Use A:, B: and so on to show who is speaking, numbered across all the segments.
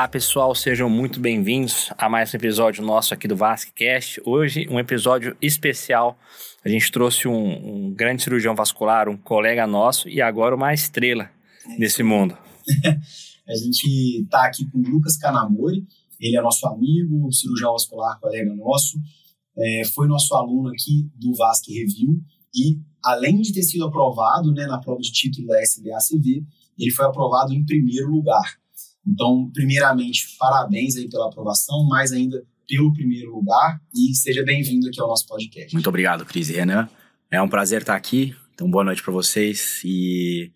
A: Olá pessoal, sejam muito bem-vindos a mais um episódio nosso aqui do VascCast. Hoje, um episódio especial. A gente trouxe um, um grande cirurgião vascular, um colega nosso e agora uma estrela desse mundo.
B: a gente está aqui com o Lucas Canamori, ele é nosso amigo, cirurgião vascular, colega nosso, é, foi nosso aluno aqui do Vasc Review e, além de ter sido aprovado né, na prova de título da SBACV, ele foi aprovado em primeiro lugar. Então, primeiramente, parabéns aí pela aprovação, mais ainda pelo primeiro lugar e seja bem-vindo aqui ao nosso podcast.
C: Muito obrigado, Cris e Renan. É um prazer estar aqui. Então, boa noite para vocês e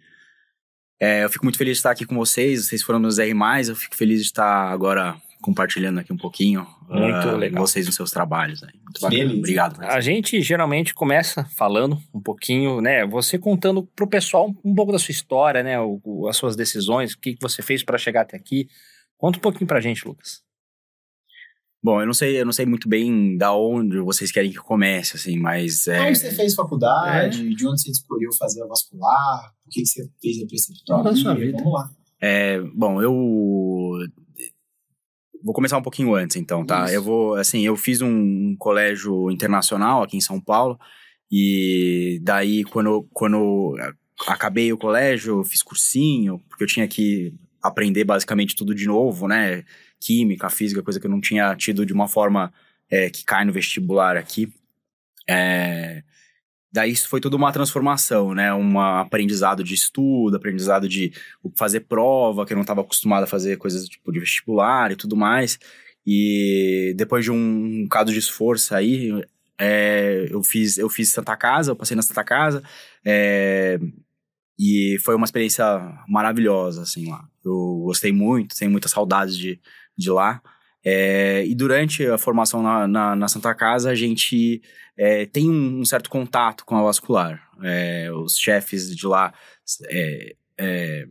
C: é, eu fico muito feliz de estar aqui com vocês. Vocês foram meus R+, eu fico feliz de estar agora compartilhando aqui um pouquinho
A: muito uh, legal.
C: vocês nos seus trabalhos. Né? Muito bacana. Obrigado.
A: A gente geralmente começa falando um pouquinho, né? Você contando pro pessoal um pouco da sua história, né? O, o, as suas decisões, o que, que você fez para chegar até aqui. Conta um pouquinho pra gente, Lucas.
C: Bom, eu não sei, eu não sei muito bem da onde vocês querem que comece, assim, mas.
B: É... Onde você fez faculdade? É... De onde você escolheu fazer a vascular? O que, que você fez a preceptoria? Vamos lá.
C: É, bom, eu Vou começar um pouquinho antes, então, tá? Isso. Eu vou, assim, eu fiz um colégio internacional aqui em São Paulo, e daí, quando, quando acabei o colégio, fiz cursinho, porque eu tinha que aprender basicamente tudo de novo, né? Química, física, coisa que eu não tinha tido de uma forma é, que cai no vestibular aqui. É, daí isso foi toda uma transformação, né? Um aprendizado de estudo, aprendizado de fazer prova, que eu não estava acostumado a fazer coisas tipo de vestibular e tudo mais. E depois de um caso de esforço aí, é, eu fiz eu fiz Santa Casa, eu passei na Santa Casa, é, e foi uma experiência maravilhosa, assim, lá. Eu gostei muito, tenho muitas saudades de, de lá. É, e durante a formação na, na, na Santa Casa, a gente é, tem um, um, certo contato com a vascular. É, os chefes de lá é, é,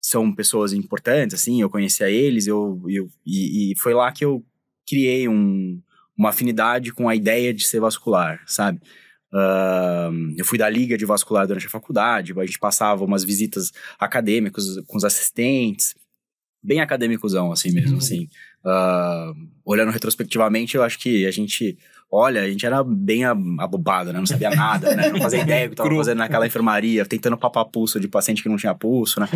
C: são pessoas importantes, assim, eu conhecia eles, eu, eu, e, e foi lá que eu criei um, uma afinidade com a ideia de ser vascular, sabe? Uh, eu fui da liga de vascular durante a faculdade, a gente passava umas visitas acadêmicas com os assistentes, bem acadêmicozão, assim mesmo, uhum. assim. Uh, olhando retrospectivamente, eu acho que a gente olha, a gente era bem abobado, né? Não sabia nada, né? Não fazia ideia do que estava fazendo naquela enfermaria, tentando papar pulso de paciente que não tinha pulso, né?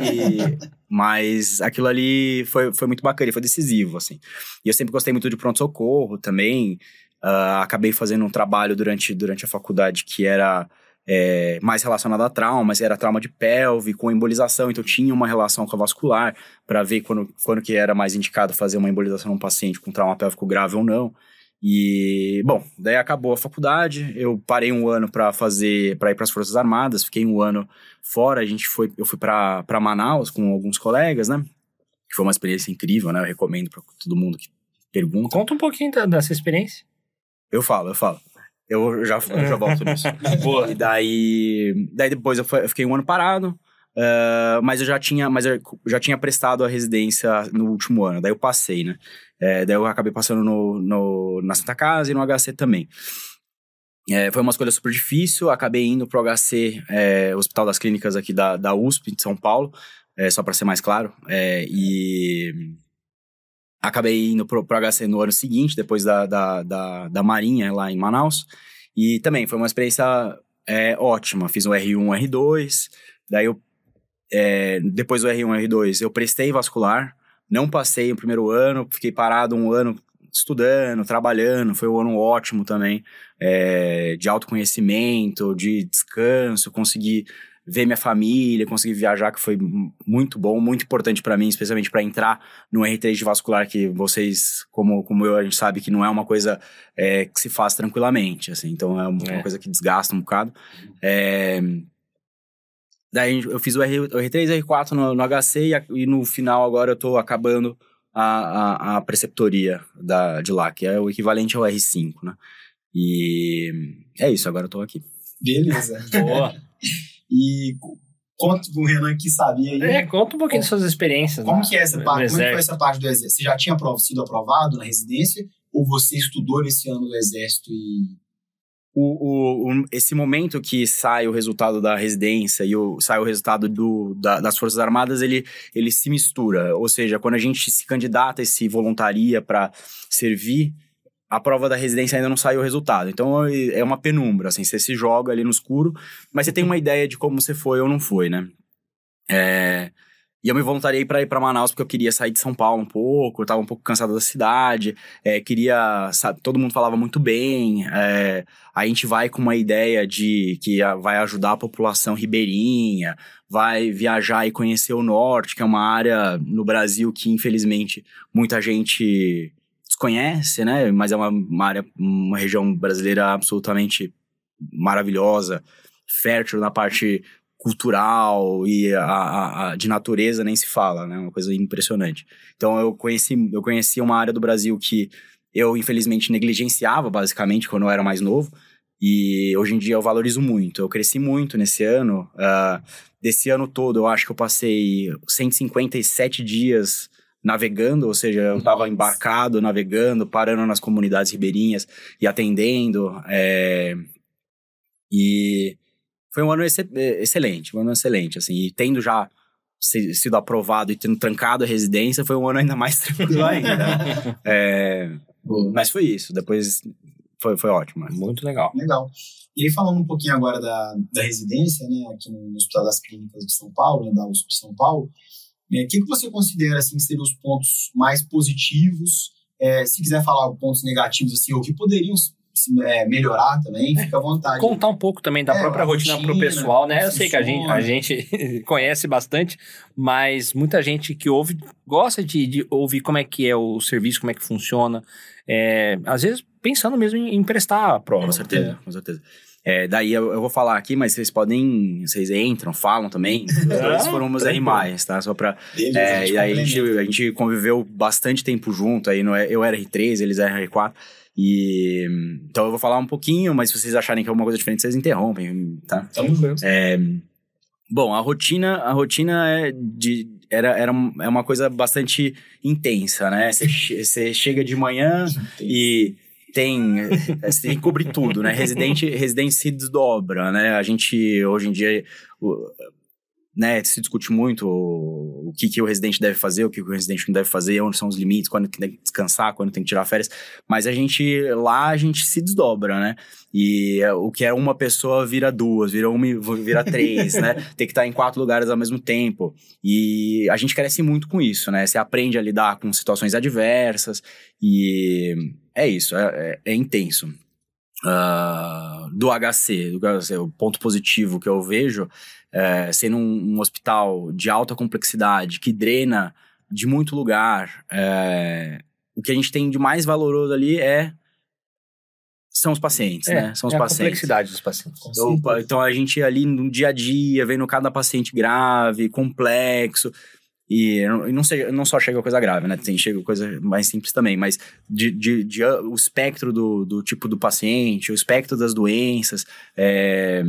C: E, mas aquilo ali foi, foi muito bacana, foi decisivo, assim. E eu sempre gostei muito de pronto-socorro também. Uh, acabei fazendo um trabalho durante, durante a faculdade que era é, mais relacionado a traumas, era trauma de pelve, com embolização, então tinha uma relação com a vascular, para ver quando, quando que era mais indicado fazer uma embolização num paciente com trauma pélvico grave ou não. E, bom, daí acabou a faculdade, eu parei um ano para fazer, para ir para as Forças Armadas, fiquei um ano fora, a gente foi, eu fui para Manaus com alguns colegas, né? Que foi uma experiência incrível, né? Eu recomendo para todo mundo que pergunta.
A: Conta um pouquinho dessa experiência.
C: Eu falo, eu falo. Eu já, eu já volto nisso. Boa. E daí, daí depois eu, fui, eu fiquei um ano parado, uh, mas eu já tinha, mas eu já tinha prestado a residência no último ano. Daí eu passei, né? É, daí eu acabei passando no, no, na Santa Casa e no HC também. É, foi uma escolha super difícil, acabei indo pro HC, é, Hospital das Clínicas aqui da, da USP de São Paulo, é, só para ser mais claro, e acabei indo pro, pro HC no ano seguinte, depois da, da, da, da Marinha lá em Manaus. E também foi uma experiência é, ótima. Fiz o R1, R2. Daí eu. É, depois do R1, R2, eu prestei vascular. Não passei o primeiro ano, fiquei parado um ano estudando, trabalhando. Foi um ano ótimo também. É, de autoconhecimento, de descanso, consegui ver minha família, conseguir viajar, que foi muito bom, muito importante para mim, especialmente para entrar no R3 de vascular, que vocês, como, como eu, a gente sabe que não é uma coisa é, que se faz tranquilamente, assim, então é uma, é. coisa que desgasta um bocado. É, daí eu fiz o, R, o R3 R4 no, no HC e, e, no final agora eu tô acabando a, a, a, preceptoria da, de lá, que é o equivalente ao R5, né? E é isso, agora eu tô aqui.
B: Beleza. Boa. E conta pro Renan que sabia aí.
A: É, conta um pouquinho das suas experiências.
B: Como que é essa parte? Como é foi essa parte do exército? Você já tinha sido aprovado na residência? Ou você estudou nesse ano do exército e
C: o, o, esse momento que sai o resultado da residência e o, sai o resultado do, da, das Forças Armadas, ele, ele se mistura. Ou seja, quando a gente se candidata e se voluntaria para servir, a prova da residência ainda não saiu o resultado. Então é uma penumbra, assim, você se joga ali no escuro, mas você tem uma ideia de como você foi ou não foi, né? É, e eu me voluntariei para ir para Manaus porque eu queria sair de São Paulo um pouco, eu tava um pouco cansado da cidade, é, queria, sabe, todo mundo falava muito bem, é, a gente vai com uma ideia de que vai ajudar a população ribeirinha, vai viajar e conhecer o norte, que é uma área no Brasil que infelizmente muita gente desconhece, né? Mas é uma, uma área, uma região brasileira absolutamente maravilhosa, fértil na parte cultural e a, a, a, de natureza nem se fala, né? Uma coisa impressionante. Então eu conheci, eu conheci uma área do Brasil que eu infelizmente negligenciava basicamente quando eu era mais novo e hoje em dia eu valorizo muito. Eu cresci muito nesse ano. Uh, desse ano todo eu acho que eu passei 157 dias navegando, ou seja, eu estava embarcado, navegando, parando nas comunidades ribeirinhas e atendendo. É... E foi um ano ex excelente, um ano excelente, assim, e tendo já sido aprovado e tendo trancado a residência, foi um ano ainda mais tranquilo ainda. é, mas foi isso, depois foi, foi ótimo.
A: Muito legal.
B: Legal. E aí, falando um pouquinho agora da, da residência, né, aqui no Hospital das Clínicas de São Paulo, né, da USP de São Paulo, é, o que, que você considera, assim, serem os pontos mais positivos? É, se quiser falar pontos negativos, assim, ou que poderiam é, melhorar também, fica à vontade.
A: Contar um pouco também da é, própria rotina, rotina pro pessoal, né? Eu sei que a gente, a gente conhece bastante, mas muita gente que ouve gosta de, de, ouvir como é que é o serviço, como é que funciona. É, às vezes pensando mesmo em, em prestar a prova.
C: Com certeza, com certeza. É, daí eu, eu, vou falar aqui, mas vocês podem. Vocês entram, falam também. Os foram meus R+, tá? Só pra. é, e aí a gente, a gente conviveu bastante tempo junto. Aí no, eu era R3, eles eram R4. E então eu vou falar um pouquinho, mas se vocês acharem que é alguma coisa diferente, vocês interrompem, tá? É, bom, a rotina, a rotina é de era, era é uma coisa bastante intensa, né? Você chega de manhã e tem, você tem que cobrir tudo, né? Residente, residente se desdobra, né? A gente hoje em dia né, se discute muito o, o que, que o residente deve fazer, o que, que o residente não deve fazer, onde são os limites, quando tem que descansar, quando tem que tirar férias. Mas a gente, lá a gente se desdobra, né? E o que é uma pessoa vira duas, vira uma vira três, né? Tem que estar em quatro lugares ao mesmo tempo. E a gente cresce muito com isso, né? Você aprende a lidar com situações adversas e é isso, é, é, é intenso. Uh, do HC, do HC, o ponto positivo que eu vejo é, sendo um, um, hospital de alta complexidade, que drena de muito lugar, é, o que a gente tem de mais valoroso ali é são os pacientes, é, né? São os
A: é
C: pacientes.
A: A complexidade dos pacientes.
C: Então, então a gente ali no dia a dia, vendo cada paciente grave, complexo, e não, sei, não só chega coisa grave, né? Tem, chega coisa mais simples também, mas de, de, de o espectro do, do tipo do paciente, o espectro das doenças, é,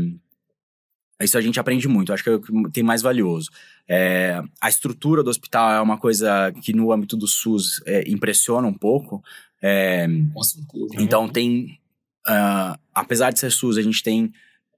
C: isso a gente aprende muito, acho que é o que tem mais valioso. É, a estrutura do hospital é uma coisa que no âmbito do SUS é, impressiona um pouco. É,
B: Com certeza.
C: Então tem, uh, apesar de ser SUS, a gente tem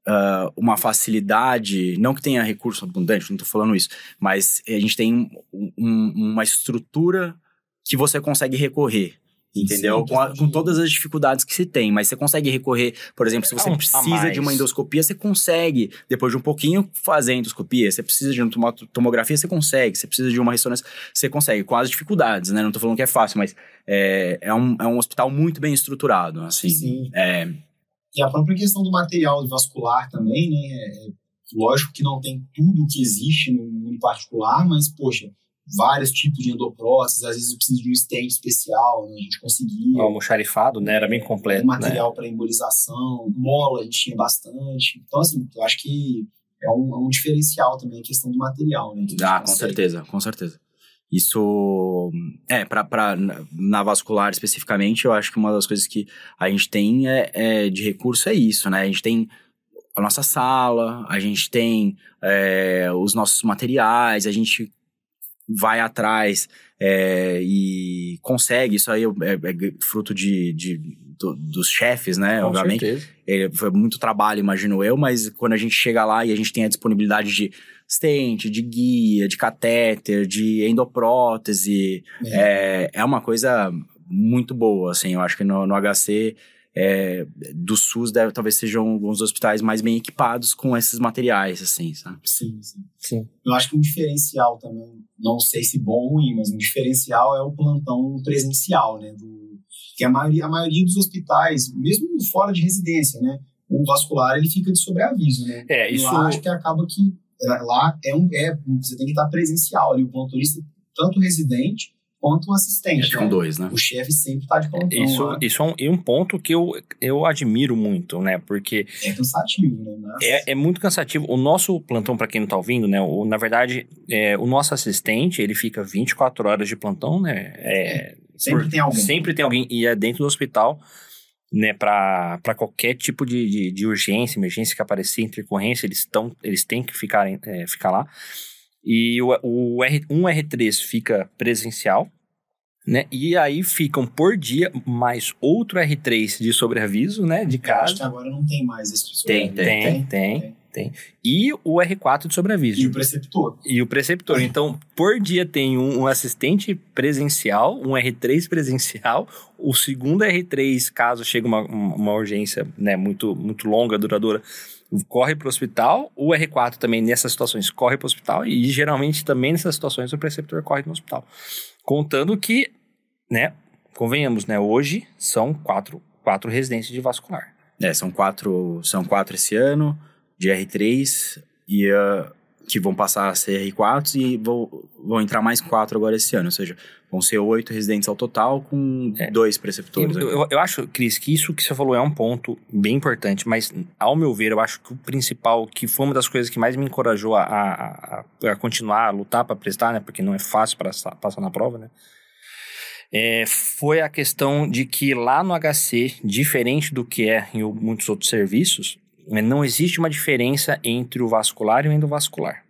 C: uh, uma facilidade, não que tenha recurso abundante, não estou falando isso, mas a gente tem um, uma estrutura que você consegue recorrer. Entendeu? Sim, com, a, com, todas as dificuldades que se tem, mas você consegue recorrer, por exemplo, se você é um precisa de uma endoscopia, você consegue, depois de um pouquinho, fazer endoscopia. Você precisa de uma tomografia, você consegue. Você precisa de uma ressonância, você consegue, com as dificuldades, né? Não tô falando que é fácil, mas é, é, um, é um hospital muito bem estruturado, assim.
B: Sim.
C: É...
B: E a própria questão do material vascular também, né? É, lógico que não tem tudo que existe no mundo particular, mas, poxa, vários tipos de endopróteses, às vezes precisa de um stent especial, né? a gente conseguia.
A: O almoxarifado, né? Era bem completo.
B: material
A: né?
B: para embolização, mola a gente tinha bastante. Então, assim, eu acho que é um, é um diferencial também a questão do material, né?
C: Ah, com certeza, com certeza. Isso, é, para na vascular especificamente, eu acho que uma das coisas que a gente tem é, é de recurso é isso, né? A gente tem a nossa sala, a gente tem é, os nossos materiais, a gente vai atrás é, e consegue, isso aí é, é, fruto de, de, do, dos chefes, né?
A: Com
C: obviamente.
A: certeza.
C: Ele, foi muito trabalho, imagino eu, mas quando a gente chega lá e a gente tem a disponibilidade de stent, de guia, de catéter, de endoprótese, é, é uma coisa muito boa, assim. Eu acho que no, no HC é, do SUS deve, talvez sejam alguns hospitais mais bem equipados com esses materiais, assim, sabe?
B: Sim, sim.
A: Sim.
B: Eu acho que um diferencial também, não sei se bom ou ruim, mas um diferencial é o plantão presencial, né? Do, que a maioria, a maioria dos hospitais, mesmo fora de residência, né? O vascular ele fica de sobreaviso, né?
A: É, isso.
B: Eu acho que acaba que lá é um é, você tem que estar presencial ali, o plantonista, tanto residente quanto o assistente.
C: Ficam
B: né?
C: dois, né?
B: O chefe sempre está de plantão.
A: Isso,
B: lá.
A: isso é um, e um ponto que eu, eu admiro muito, né? Porque
B: É cansativo, né? Mas-
A: é, é muito cansativo. O nosso plantão, para quem não tá ouvindo, né? O, na verdade, é, o nosso assistente, ele fica 24 horas de plantão, né? É,
B: sempre tem alguém.
A: Sempre tem alguém. E é dentro do hospital, né? Para qualquer tipo de, de, de urgência, emergência que aparecer, intercorrência, eles, tão, eles têm que ficar, é, ficar lá. E o, o R, um R3 fica presencial, né? E aí ficam por dia mais outro R3 de sobreaviso, né? De
B: Eu acho
A: casa.
B: que agora não tem mais esse
C: Tem,
B: sobreaviso.
A: Tem, tem, tem. E o R4 de sobreaviso.
B: E o preceptor.
A: E o preceptor. Então, por dia tem um, um assistente presencial, um R3 presencial, o segundo R3, caso chegue uma, uma urgência né, muito, muito longa, duradoura, corre para o hospital. O R4 também, nessas situações, corre para o hospital. E geralmente também nessas situações o preceptor corre no hospital. Contando que, né, convenhamos, né, hoje são quatro, quatro residências de vascular.
C: É, são quatro, são quatro esse ano, de R3, e ah, que vão passar a ser R4 e vão, vão entrar mais quatro agora esse ano. Ou seja, vão ser oito residentes ao total, com
A: É.
C: dois preceptores.
A: Eu, eu- eu acho, Cris, que isso que você falou é um ponto bem importante, mas ao meu ver, eu acho que o principal, que foi uma das coisas que mais me encorajou a, a, a- continuar, a lutar para prestar, né? Porque não é fácil para passar na prova, né? É, foi a questão de que lá no HC, diferente do que é em muitos outros serviços, né, não existe uma diferença entre o vascular e o endovascular.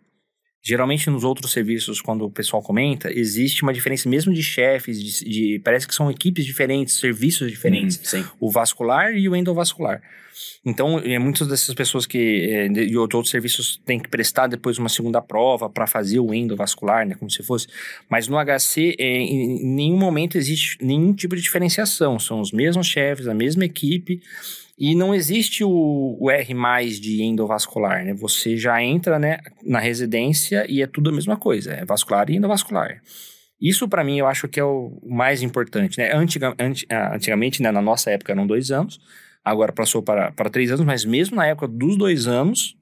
A: Geralmente nos outros serviços, quando o pessoal comenta, existe uma diferença mesmo de chefes, de, de- parece que são equipes diferentes, serviços diferentes,
C: Hum,
A: o vascular e o endovascular. Então, é, muitas dessas pessoas que é, de, outros serviços têm que prestar depois uma segunda prova para fazer o endovascular, né, como se fosse. Mas no HC, é, em nenhum momento existe nenhum tipo de diferenciação. São os mesmos chefes, a mesma equipe. E não existe o, o R mais de endovascular, né? Você já entra né, na residência e é tudo a mesma coisa, é vascular e endovascular. Isso, para mim, eu acho que é o mais importante, né? Antiga, anti- ah, antigamente, né, na nossa época, eram dois anos, agora passou para, para três anos, mas mesmo na época dos dois anos,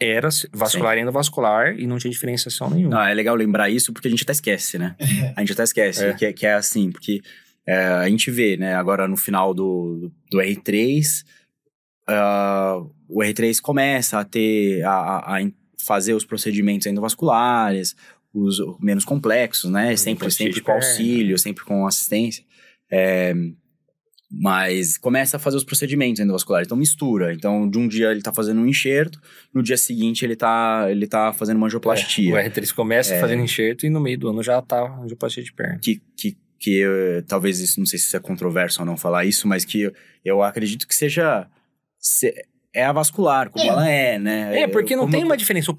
A: era vascular e endovascular e não tinha diferenciação nenhuma.
C: Não, é legal lembrar isso porque a gente até esquece, né? A gente até esquece
A: É.
C: que, é, que é assim, porque é, a gente vê, né, agora no final do, do R3, ah, o R3 começa a ter, a, a- a fazer os procedimentos endovasculares, os menos complexos, né? Sempre, sempre com auxílio, sempre com assistência. É, mas começa a fazer os procedimentos endovasculares. Então mistura. Então, de um dia ele tá fazendo um enxerto, no dia seguinte ele tá, ele tá fazendo uma angioplastia.
A: O R3 começa
C: É.
A: fazendo enxerto e no meio do ano já tá angioplastia de perna.
C: que, que, que eh, talvez isso, não sei se isso é controverso ou não falar isso, mas que eu, eu acredito que seja. se- é a vascular, como
B: É.
C: ela é, né?
A: É, porque não
C: Como-
A: tem uma diferença.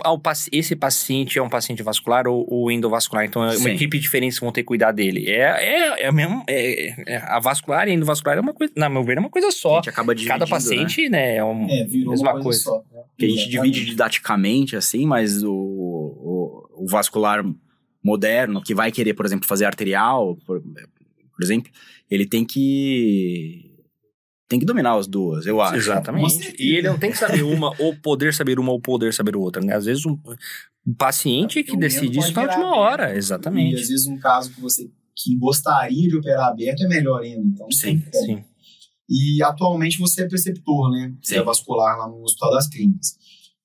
A: Esse paciente é um paciente vascular ou, ou endovascular, então é uma
C: Sim.
A: equipe diferente vão ter que cuidar dele. É, é, é, a mesma, é, é a vascular e a endovascular é uma coisa, na meu ver, é uma coisa
C: A
A: só.
C: gente acaba dividindo,
A: Cada
C: né?
A: paciente, né, é, um,
B: É, virou
A: mesma
B: uma
A: coisa.
B: coisa, só.
C: Que a gente divide didaticamente, assim, mas o, o, o vascular moderno, que vai querer, por exemplo, fazer arterial, por, por exemplo, ele tem que. Tem que dominar as duas, eu acho.
A: Exatamente. E ele não tem que saber uma, ou poder saber uma, ou poder saber outra, né? Às vezes o, o paciente que decide isso na
B: pode
A: última hora.
B: aberto. E
A: Exatamente.
B: às vezes um caso que você que gostaria de operar aberto é melhor ainda. Então,
C: Sim.
A: Sim.
B: E atualmente você é preceptor, né? Você é vascular lá no Hospital das Clínicas.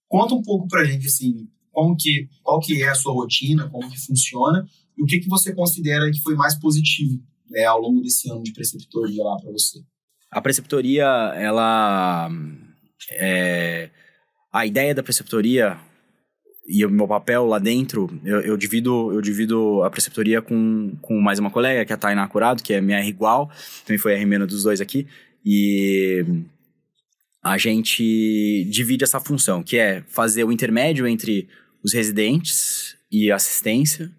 B: Conta um pouco pra gente, assim, como que, qual que é a sua rotina, como que funciona e o que, que você considera que foi mais positivo né, ao longo desse ano de preceptoria lá pra você.
C: A preceptoria, ela. é, a ideia da preceptoria e o meu papel lá dentro, eu, eu, divido eu divido a preceptoria com, com mais uma colega, que é a Tainá Curado, que é minha R igual, também foi R- dos dois aqui, e a gente divide essa função, que é fazer o intermédio entre os residentes e assistência.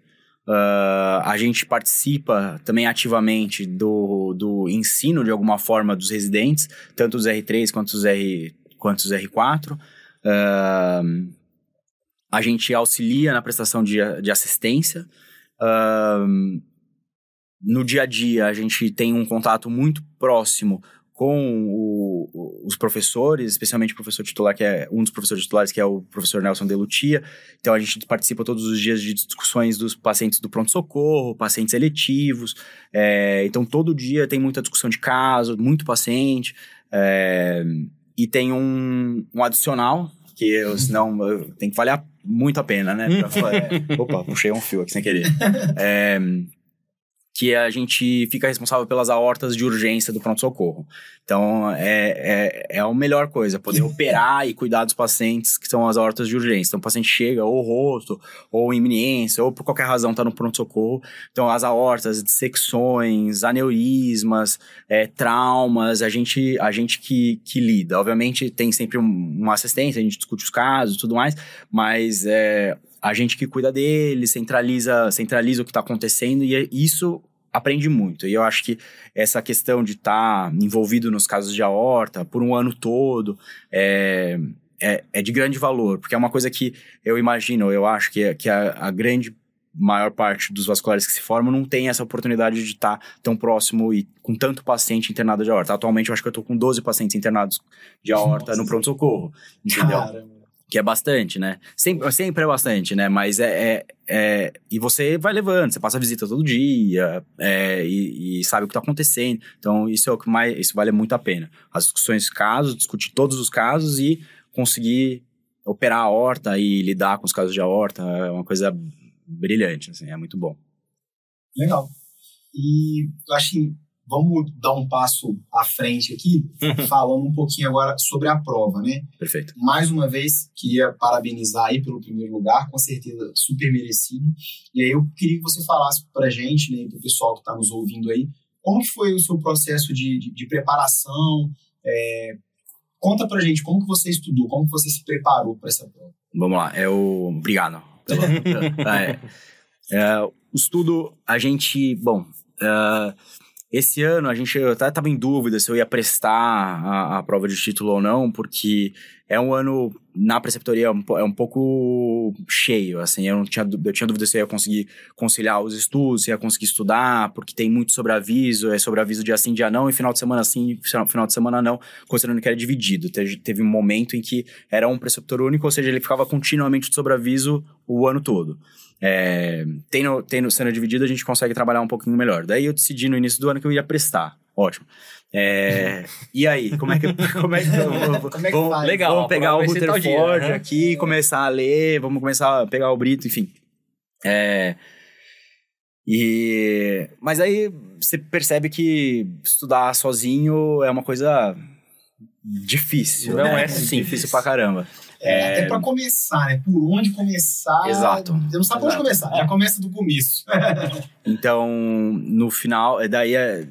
C: Uh, a gente participa também ativamente do, do ensino, de alguma forma, dos residentes, tanto os R3 quanto os, R, quanto os R4. Uh, a gente auxilia na prestação de, de assistência. Uh, no dia a dia, a gente tem um contato muito próximo com o, os professores, especialmente o professor titular, que é um dos professores titulares, que é o professor Nelson Delutia. Então, a gente participa todos os dias de discussões dos pacientes do pronto-socorro, pacientes eletivos. É, então, todo dia tem muita discussão de caso, muito paciente. É, e tem um, um adicional, que eu, senão tem que valer muito a pena, né? Pra, é, opa, puxei um fio aqui sem querer. É, que a gente fica responsável pelas aortas de urgência do pronto-socorro. Então, é, é, é a melhor coisa, poder operar e cuidar dos pacientes que são as aortas de urgência. Então, o paciente chega ou rosto, ou iminência, ou por qualquer razão está no pronto-socorro. Então, as aortas, dissecções, aneurismas, é, traumas, a gente, a gente que, que lida. Obviamente, tem sempre um, uma assistência, a gente discute os casos e tudo mais, mas é, a gente que cuida dele, centraliza, centraliza o que está acontecendo e é, isso aprende muito. E eu acho que essa questão de estar tá envolvido nos casos de aorta por um ano todo é, é, é, de grande valor, porque é uma coisa que eu imagino, eu acho que, que a, a grande maior parte dos vasculares que se formam não tem essa oportunidade de estar tá tão próximo e com tanto paciente internado de aorta. Atualmente eu acho que eu estou com 12 pacientes internados de aorta Nossa. no pronto-socorro, entendeu? Caramba que é bastante, né? Sempre, sempre é bastante, né? Mas é, é, é, E você vai levando, você passa visita todo dia é, e, e, sabe o que está acontecendo. Então, isso é o que mais. Isso vale muito a pena. As discussões casos, discutir todos os casos e conseguir operar a horta e lidar com os casos de aorta é uma coisa brilhante, assim, é muito bom.
B: Legal. E eu acho que Vamos dar um passo à frente aqui, uhum. falando um pouquinho agora sobre a prova, né?
C: Perfeito.
B: Mais uma vez, queria parabenizar aí pelo primeiro lugar, com certeza super merecido. E aí eu queria que você falasse para a gente, né, para o pessoal que está nos ouvindo aí, como foi o seu processo de, de, de preparação? É, conta para a gente como que você estudou, como que você se preparou para essa prova.
C: Vamos lá, eu... Obrigado. Pela, é, é, o estudo, a gente... Bom... Uh, esse ano a gente eu até estava em dúvida se eu ia prestar a, a, prova de título ou não, porque é um ano na preceptoria é um, é um pouco cheio, assim, eu, não tinha, eu tinha dúvida se eu ia conseguir conciliar os estudos, se ia conseguir estudar, porque tem muito sobreaviso, é sobreaviso dia sim, dia não, e final de semana sim, final de semana não, considerando que era dividido. Teve, teve um momento em que era um preceptor único, ou seja, ele ficava continuamente de sobreaviso o ano todo. É, tendo, tendo sendo dividido, a gente consegue trabalhar um pouquinho melhor. Daí eu decidi no início do ano que eu ia prestar. Ótimo. É, e aí, como é que, como é que, eu, como é que vamos, Legal, vamos pegar o Rutherford aqui, e começar a ler, vamos começar a pegar o Brito, enfim. É, e, mas aí você percebe que estudar sozinho é uma coisa difícil.
A: Não né? é simples.
C: Difícil pra caramba.
B: É, até para começar, né? Por onde começar.
C: Exato.
B: Você não sabe por onde começar, já começa do começo.
C: então, no final, é, daí é,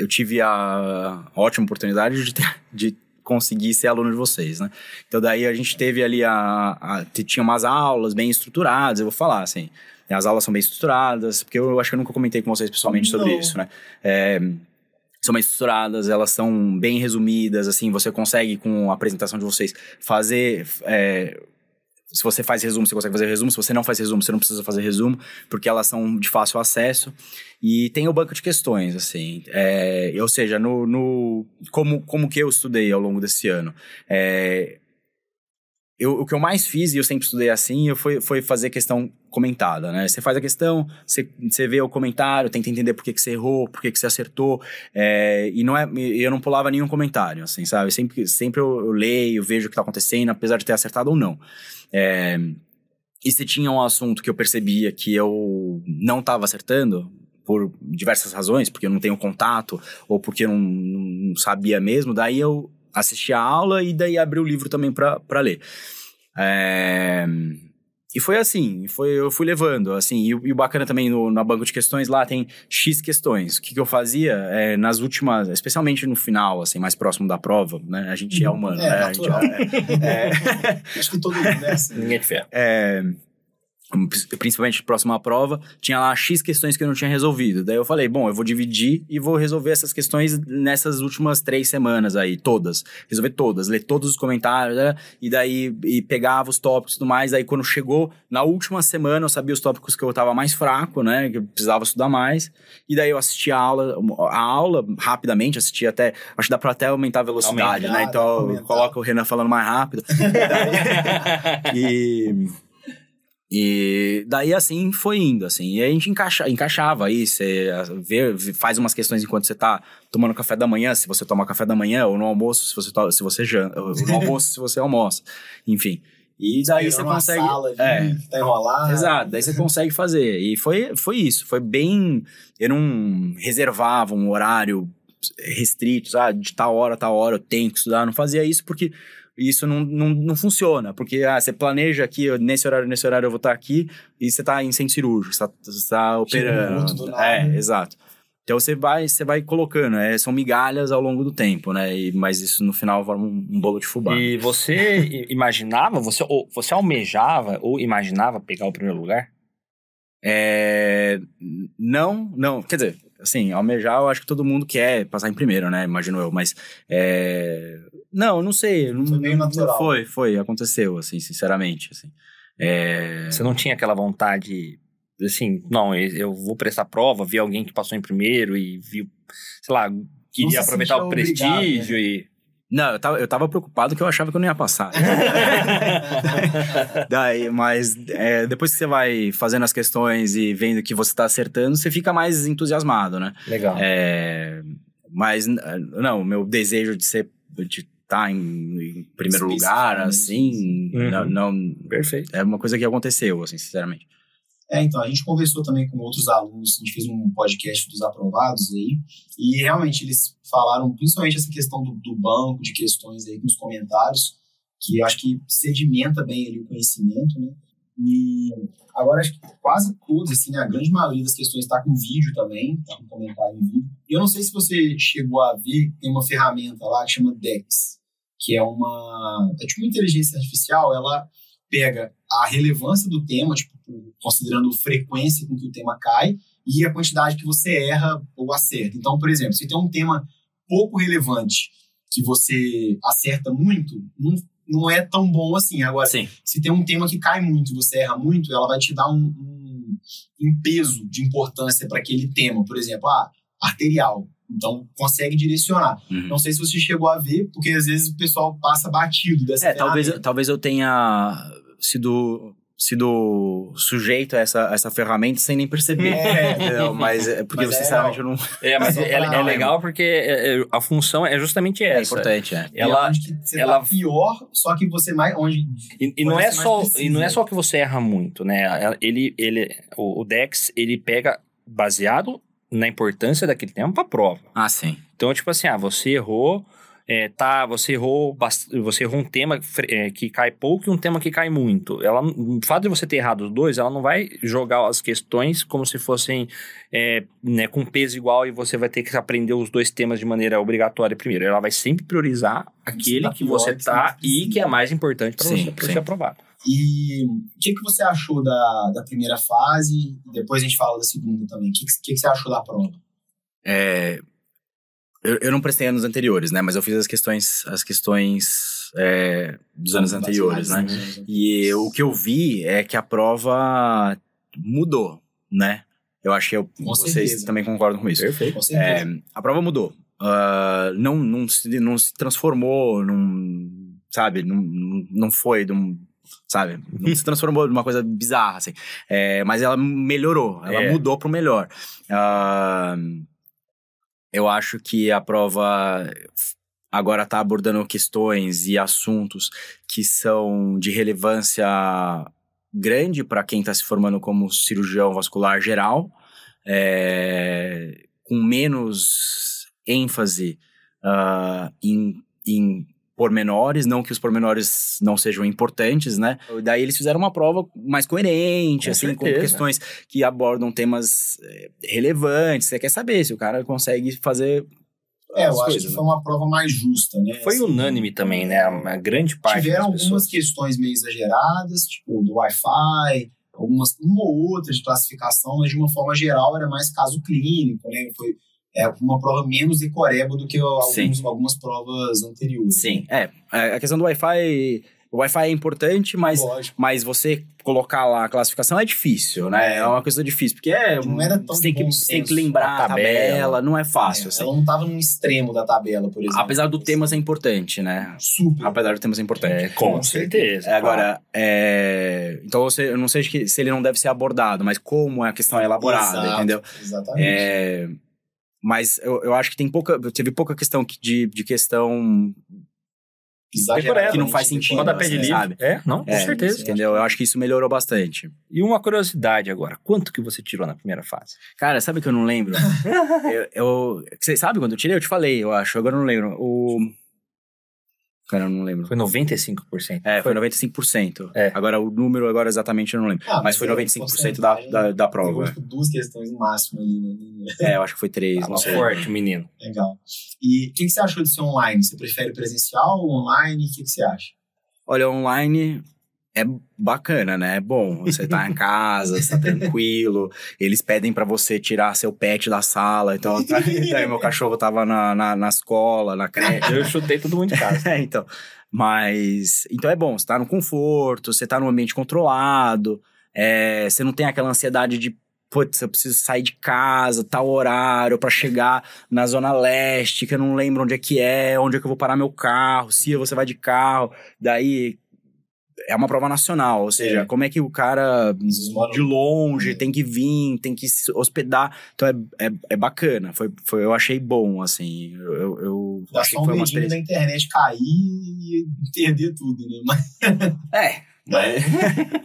C: eu tive a ótima oportunidade de, ter, de conseguir ser aluno de vocês, né? Então, daí a gente teve ali a, a. Tinha umas aulas bem estruturadas, eu vou falar assim. As aulas são bem estruturadas, porque eu acho que eu nunca comentei com vocês pessoalmente sobre isso, né? É, são bem estruturadas, elas são bem resumidas, assim, você consegue com a apresentação de vocês fazer... É, se você faz resumo, você consegue fazer resumo. Se você não faz resumo, você não precisa fazer resumo, porque elas são de fácil acesso. E tem o banco de questões, assim. É, ou seja, no, no, como, como que eu estudei ao longo desse ano. É, eu, o que eu mais fiz, e eu sempre estudei assim, foi, foi fazer questão comentada, né? Você faz a questão, você, você vê o comentário, tenta entender por que, que você errou, por que, que você acertou, é, e não é, eu não pulava nenhum comentário, assim, sabe? Sempre, sempre eu, eu leio, vejo o que está acontecendo, apesar de ter acertado ou não. É, e se tinha um assunto que eu percebia que eu não estava acertando, por diversas razões, porque eu não tenho contato, ou porque eu não, não sabia mesmo, daí eu assistir a aula e daí abrir o livro também para ler. É... e foi assim, foi, eu fui levando, assim, e, e o bacana também no, na banco de questões lá tem X questões. O que, que eu fazia é, nas últimas, especialmente no final, assim, mais próximo da prova, né? A gente é humano,
B: É,
C: né? A gente, é, é,
B: Acho que todo mundo é assim.
A: Ninguém de ferro.
C: é, principalmente próximo à prova, tinha lá X questões que eu não tinha resolvido. Daí eu falei, bom, eu vou dividir e vou resolver essas questões nessas últimas três semanas aí, todas. Resolver todas, ler todos os comentários, né? e daí e pegava os tópicos e tudo mais. Daí quando chegou na última semana, eu sabia os tópicos que eu tava mais fraco, né? Que eu precisava estudar mais. E daí eu assistia a aula, a aula rapidamente, assistia até, acho que dá pra até aumentar a velocidade,
B: Aumentar,
C: né? Então
B: aumentar.
C: coloco o Renan falando mais rápido. e... E daí assim foi indo, assim. E a gente encaixa, encaixava aí, você vê, faz umas questões enquanto você tá tomando café da manhã, se você toma café da manhã, ou no almoço, se você, to- se você janta, ou no almoço, se você almoça. Enfim. E daí você consegue.
B: Sala ali,
C: é,
B: tá enrolado.
C: Exato, daí você consegue fazer. E foi, foi isso, foi bem. Eu não reservava um horário restrito, ah, de tal hora, tal hora eu tenho que estudar. Não fazia isso porque isso não, não, não funciona. Porque ah, você planeja aqui, nesse horário, nesse horário eu vou estar aqui, e você está em centro cirúrgico, você está operando.
B: outro do nada.
C: É, exato. Então você vai, você vai colocando, é, são migalhas ao longo do tempo, né? E, mas isso no final forma um, um bolo de fubá.
A: E você imaginava, você, ou, você almejava ou imaginava pegar o primeiro lugar?
C: É, não, não, quer dizer, assim, almejar eu acho que todo mundo quer passar em primeiro, né? Imagino eu, mas é, não, não sei, não,
B: Foi meio natural.
C: Foi, foi, aconteceu, assim, sinceramente, assim. É,
A: Você não tinha aquela vontade, assim, não, eu vou prestar prova, vi alguém que passou em primeiro e viu, sei lá, queria
B: se
A: aproveitar o
B: obrigado,
A: prestígio e...
C: não, eu tava, eu tava preocupado que eu achava que eu não ia passar. Daí, mas é, depois que você vai fazendo as questões e vendo que você tá acertando, você fica mais entusiasmado, né?
A: Legal.
C: É, mas, não, o meu desejo de ser de estar em, em primeiro lugar, assim,
A: Uhum.
C: não, não-
A: Perfeito.
C: é uma coisa que aconteceu, assim, sinceramente.
B: É, então, a gente conversou também com outros alunos, a gente fez um podcast dos aprovados aí, e realmente eles falaram principalmente essa questão do, do banco de questões aí nos comentários, que acho que sedimenta bem ali o conhecimento, né? E agora acho que quase todas, assim, a grande maioria das questões está com vídeo também, está com comentário em vídeo. E eu não sei se você chegou a ver, tem uma ferramenta lá que chama Dex, que é uma. É tipo uma inteligência artificial, ela pega a relevância do tema, tipo, considerando a frequência com que o tema cai e a quantidade que você erra ou acerta. Então, por exemplo, se tem um tema pouco relevante que você acerta muito, não, não é tão bom assim. Agora,
C: Sim.
B: se tem um tema que cai muito e você erra muito, ela vai te dar um, um, um peso de importância para aquele tema. Por exemplo, ah, arterial. Então, consegue direcionar.
C: Uhum.
B: Não sei se você chegou a ver, porque às vezes o pessoal passa batido dessa
C: É, talvez, talvez eu tenha sido, sido sujeito a essa, a essa ferramenta sem nem perceber.
B: É.
C: entendeu? Mas é porque,
B: Mas é
C: sinceramente, eu não...
A: É, mas é,
B: pra-
A: é legal porque é- é- a função é justamente
C: É
A: essa.
C: importante, é.
A: Ela,
B: você
A: ela-
B: tá pior, só que você mais. Onde
A: E, e não é só e não é só que você erra muito, né? Ele, ele, o, o Dex ele pega baseado na importância daquele tema para prova.
C: Ah, sim.
A: Então tipo assim, ah, você errou, é, tá, você errou, você errou um tema é, que cai pouco e um tema que cai muito. Ela, o fato de você ter errado os dois, ela não vai jogar as questões como se fossem é, né, com peso igual e você vai ter que aprender os dois temas de maneira obrigatória primeiro. Ela vai sempre priorizar aquele que
B: pior,
A: você
B: você
A: tá
B: mais
A: e que é mais importante para você, pra ser aprovado.
B: E o que, que você achou da, da primeira fase? Depois a gente fala da segunda também. O que, que, que você achou da prova?
C: É, eu, eu não prestei anos anteriores, né? Mas eu fiz as questões, as questões é, dos anos anteriores, né? E o que eu vi é que a prova mudou, né? Eu acho que eu- vocês
B: certeza.
C: também concordam com isso.
A: Perfeito.
B: Com.
C: É, a prova mudou. Ah, não, não, se, não se transformou num. Sabe? Não, não- foi de um. Sabe? Não se transformou numa coisa bizarra, assim. É, mas ela melhorou. Ela
A: É.
C: mudou pro melhor. Ah, eu acho que a prova agora está abordando questões e assuntos que são de relevância grande para quem está se formando como cirurgião vascular geral, é, com menos ênfase ah, em, em pormenores, não que os pormenores não sejam importantes, né? Daí eles fizeram uma prova mais coerente,
A: Com
C: assim,
A: certeza.
C: com questões que abordam temas eh, relevantes. Você quer saber se o cara consegue fazer.
B: É, eu acho
C: coisas,
B: que
C: né?
B: foi uma prova mais justa, né?
A: Foi
B: Assim,
A: unânime também, né? A grande parte
B: Tiveram
A: das
B: algumas questões meio exageradas, tipo do Wi-Fi, algumas, uma ou outra de classificação, mas de uma forma geral era mais caso clínico, né? Foi é, uma prova menos decoreba do que alguns, algumas provas anteriores.
C: Sim, é. A questão do Wi-Fi. O Wi-Fi é importante, mas,
B: Lógico.
C: mas você colocar lá a classificação é difícil, né?
B: É.
C: É uma coisa difícil, porque é.
B: Não era tão
C: você tem que, você tem que lembrar
A: A
C: a tabela, não é fácil.
B: É,
C: assim.
B: ela não estava num extremo da tabela, por exemplo.
C: Apesar do tema ser importante, né?
B: super.
C: Apesar do tema ser importante.
A: É, com
B: Com
A: certeza.
C: É, agora, é, então você, eu não sei se ele não deve ser abordado, mas como a questão é elaborada,
B: Exato,
C: entendeu?
B: Exatamente.
C: Mas eu, eu acho que tem pouca, teve pouca questão que- de, de questão que não faz sentido,
A: Quando a
B: decoreba,
A: pé de
C: né,
A: livre.
C: sabe?
A: É, não, com
C: É,
A: certeza.
C: entendeu? Eu acho que isso melhorou bastante.
A: E uma curiosidade agora. Quanto que você tirou na primeira fase?
C: Cara, sabe que eu não lembro? eu, eu- você sabe quando eu tirei? Eu te falei, eu acho. Agora eu não lembro. O. Cara, eu não lembro.
A: Foi 95%.
C: É, foi 95%.
A: É.
C: Agora, o número agora exatamente eu não lembro.
B: Ah,
C: mas foi
B: é
C: 95% da,
B: porcentagem,
C: da, da prova.
B: tipo, duas questões no máximo ali, né?
C: É, eu acho que foi três,
A: Tava
C: não sei.
A: forte, menino.
B: Legal. E o que, que você achou de ser online? Você prefere presencial ou online? O que, que você acha?
C: Olha, online é bacana, né? É bom. Você tá em casa, você tá tranquilo. Eles pedem pra você tirar seu pet da sala. Então, daí meu cachorro tava na, na, na escola, na creche.
A: Eu chutei todo mundo de casa.
C: É, então. Mas. Então é bom, você tá no conforto, você tá num ambiente controlado, é, você não tem aquela ansiedade de. Putz, eu preciso sair de casa, tal horário, pra chegar na Zona Leste, que eu não lembro onde é que é, onde é que eu vou parar meu carro, se você vai de carro. Daí. É uma prova nacional, ou seja,
B: É.
C: como é que o cara de longe
B: É.
C: tem que vir, tem que se hospedar. Então é, é, é bacana, foi, foi, eu achei bom, assim. Eu, eu,
B: Dá
C: achei
B: só
C: que
B: um
C: foi uma experiência.
B: da internet cair e perder tudo, né? Mas
C: É, mas,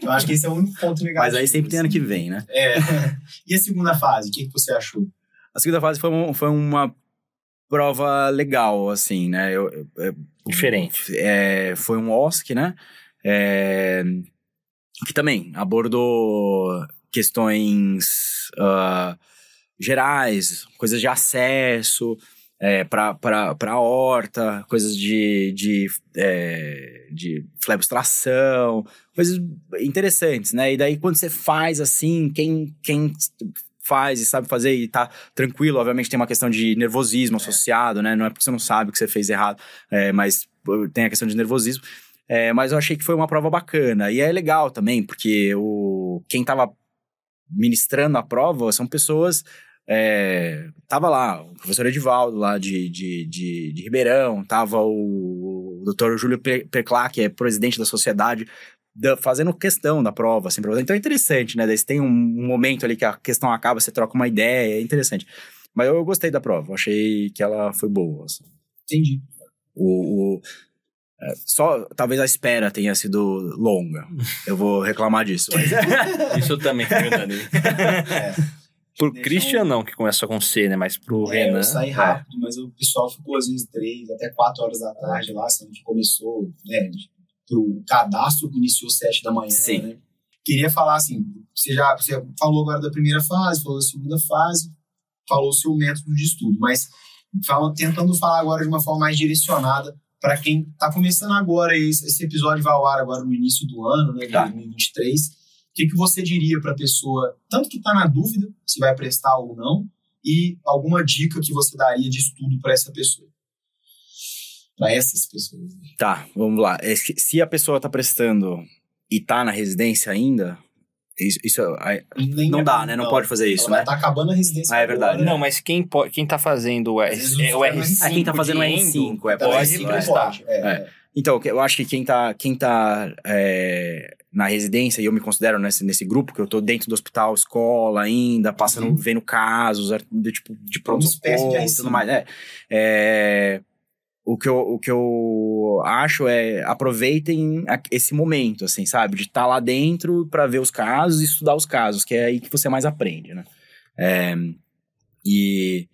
B: eu acho que esse é o único ponto negativo.
C: mas aí sempre tem ano
B: assim.
C: que vem, né?
B: É. E a segunda fase, o que, que você achou?
C: A segunda fase foi, um- foi uma prova legal, assim, né? Eu, eu- eu-
A: Diferente.
C: é, foi um OSC, né? É, que também abordou questões ah, gerais, coisas de acesso é, para a horta, coisas de, de, é, de flebostração, coisas interessantes, né? E daí quando você faz assim, quem, quem faz e sabe fazer e tá tranquilo, obviamente tem uma questão de nervosismo associado, né? Não é porque você não sabe que você fez errado, é, mas tem a questão de nervosismo. É, mas eu achei que foi uma prova bacana. E é legal também, porque o, quem tava ministrando a prova são pessoas. É, tava lá o professor Edivaldo, lá de, de, de, de Ribeirão, tava o, o doutor Júlio Pe- Perclá, que é presidente da sociedade, da- fazendo questão da prova. Assim, então é interessante, né? Daí você tem um, um momento ali que a questão acaba, você troca uma ideia, é interessante. Mas eu, gostei da prova, eu achei que ela foi boa. assim.
B: Entendi.
C: O, o- só talvez a espera tenha sido longa. Eu vou reclamar disso. Mas
A: Isso também foi unânime.
B: É.
A: Pro Christian não, que começa com C, né? Mas pro
B: É,
A: Renan...
B: eu saí rápido, mas o pessoal ficou às vezes três, até quatro horas da tarde lá, sendo que começou, né, o cadastro que iniciou sete da manhã,
C: Sim.
B: né? Queria falar assim, você já você falou agora da primeira fase, falou da segunda fase, falou o seu método de estudo, mas fala- tentando falar agora de uma forma mais direcionada para quem está começando agora, esse, esse episódio vai ao ar agora no início do ano, né, de
C: Tá.
B: 2023, o que, que você diria para a pessoa, tanto que está na dúvida se vai prestar ou não, e alguma dica que você daria de estudo para essa pessoa? Para essas pessoas. né?
C: tá, vamos lá. É, Se a pessoa tá prestando e tá na residência ainda, isso, isso é-
B: Nem
C: não
B: é-
C: dá, né? Não, pode fazer isso,
B: Ela
C: né?
B: Tá acabando a residência.
C: Ah, é verdade.
B: agora,
A: Não, mas quem, po- quem tá fazendo o, R, é, o
B: o
A: R5
C: Ah, quem tá fazendo o
A: de
C: R5,
A: endo,
C: é,
B: Tá,
A: pode
B: sim,
A: prestar.
B: pode, é, é.
C: Então, eu acho que quem tá, quem tá é, na residência, e eu me considero nesse, nesse grupo, que eu tô dentro do hospital, escola ainda, passando,
B: Uhum.
C: vendo casos, de, tipo, de pronto
B: Uma espécie de
C: socorro e
B: R5.
C: tudo mais. É, É, o, que eu, o que eu acho é aproveitem esse momento, assim, sabe? De estar lá dentro para ver os casos e estudar os casos, que é aí que você mais aprende, né? É, e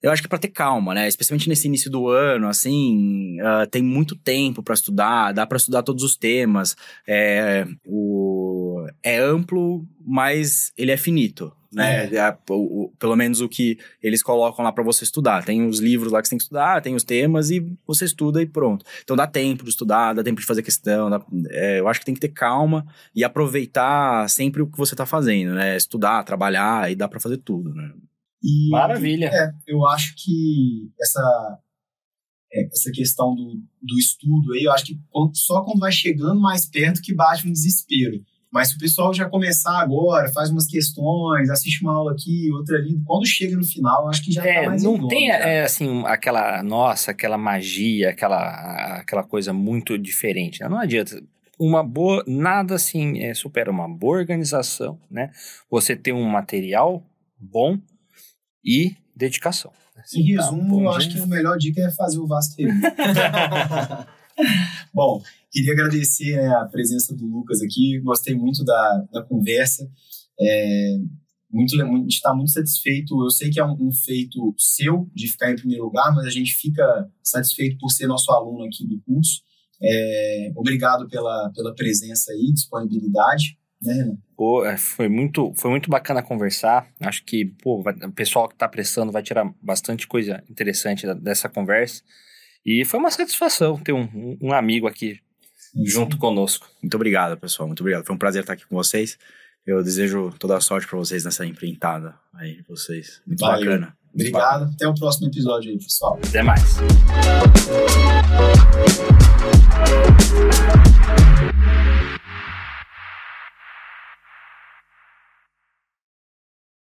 C: Eu acho que para ter calma, né? Especialmente nesse início do ano, assim, uh, tem muito tempo para estudar, dá para estudar todos os temas. É, o, é amplo, mas ele é finito, né? É. É, o, o, pelo menos o que eles colocam lá para você estudar. Tem os livros lá que você tem que estudar, tem os temas e você estuda e pronto. Então dá tempo de estudar, dá tempo de fazer questão. Dá, é, eu acho que tem que ter calma e aproveitar sempre o que você tá fazendo, né? Estudar, trabalhar e dá para fazer tudo, né?
B: E,
A: Maravilha.
B: É, eu acho que essa, é, essa questão do, do estudo aí, eu acho que quando, só quando vai chegando mais perto que bate um desespero. Mas se o pessoal já começar agora, faz umas questões, assiste uma aula aqui, outra ali, quando chega no final, acho que já
A: é,
B: tá mais
A: Não tem, é, assim, aquela, nossa, aquela magia, aquela, aquela coisa muito diferente. Né? Não adianta. Uma boa, nada assim é, supera uma boa organização, né? Você ter um material bom, e dedicação.
B: Em resumo, eu acho que a melhor dica é fazer o Vasco Bom, queria agradecer né, a presença do Lucas aqui, gostei muito da, da conversa. É, muito, a gente está muito satisfeito. Eu sei que é um, um, feito seu de ficar em primeiro lugar, mas a gente fica satisfeito por ser nosso aluno aqui do curso. É, obrigado pela, pela presença aí, disponibilidade. Né,
A: pô, é, foi muito, foi muito bacana conversar. Acho que pô, vai, o pessoal que está prestando vai tirar bastante coisa interessante dessa conversa. E foi uma satisfação ter um, um amigo aqui junto conosco.
C: Muito obrigado, pessoal. Muito obrigado. Foi um prazer estar aqui com vocês. Eu desejo toda a sorte para vocês nessa empreitada aí de vocês. Muito Valeu. bacana.
B: Obrigado. Até o próximo episódio aí, pessoal.
A: Até mais.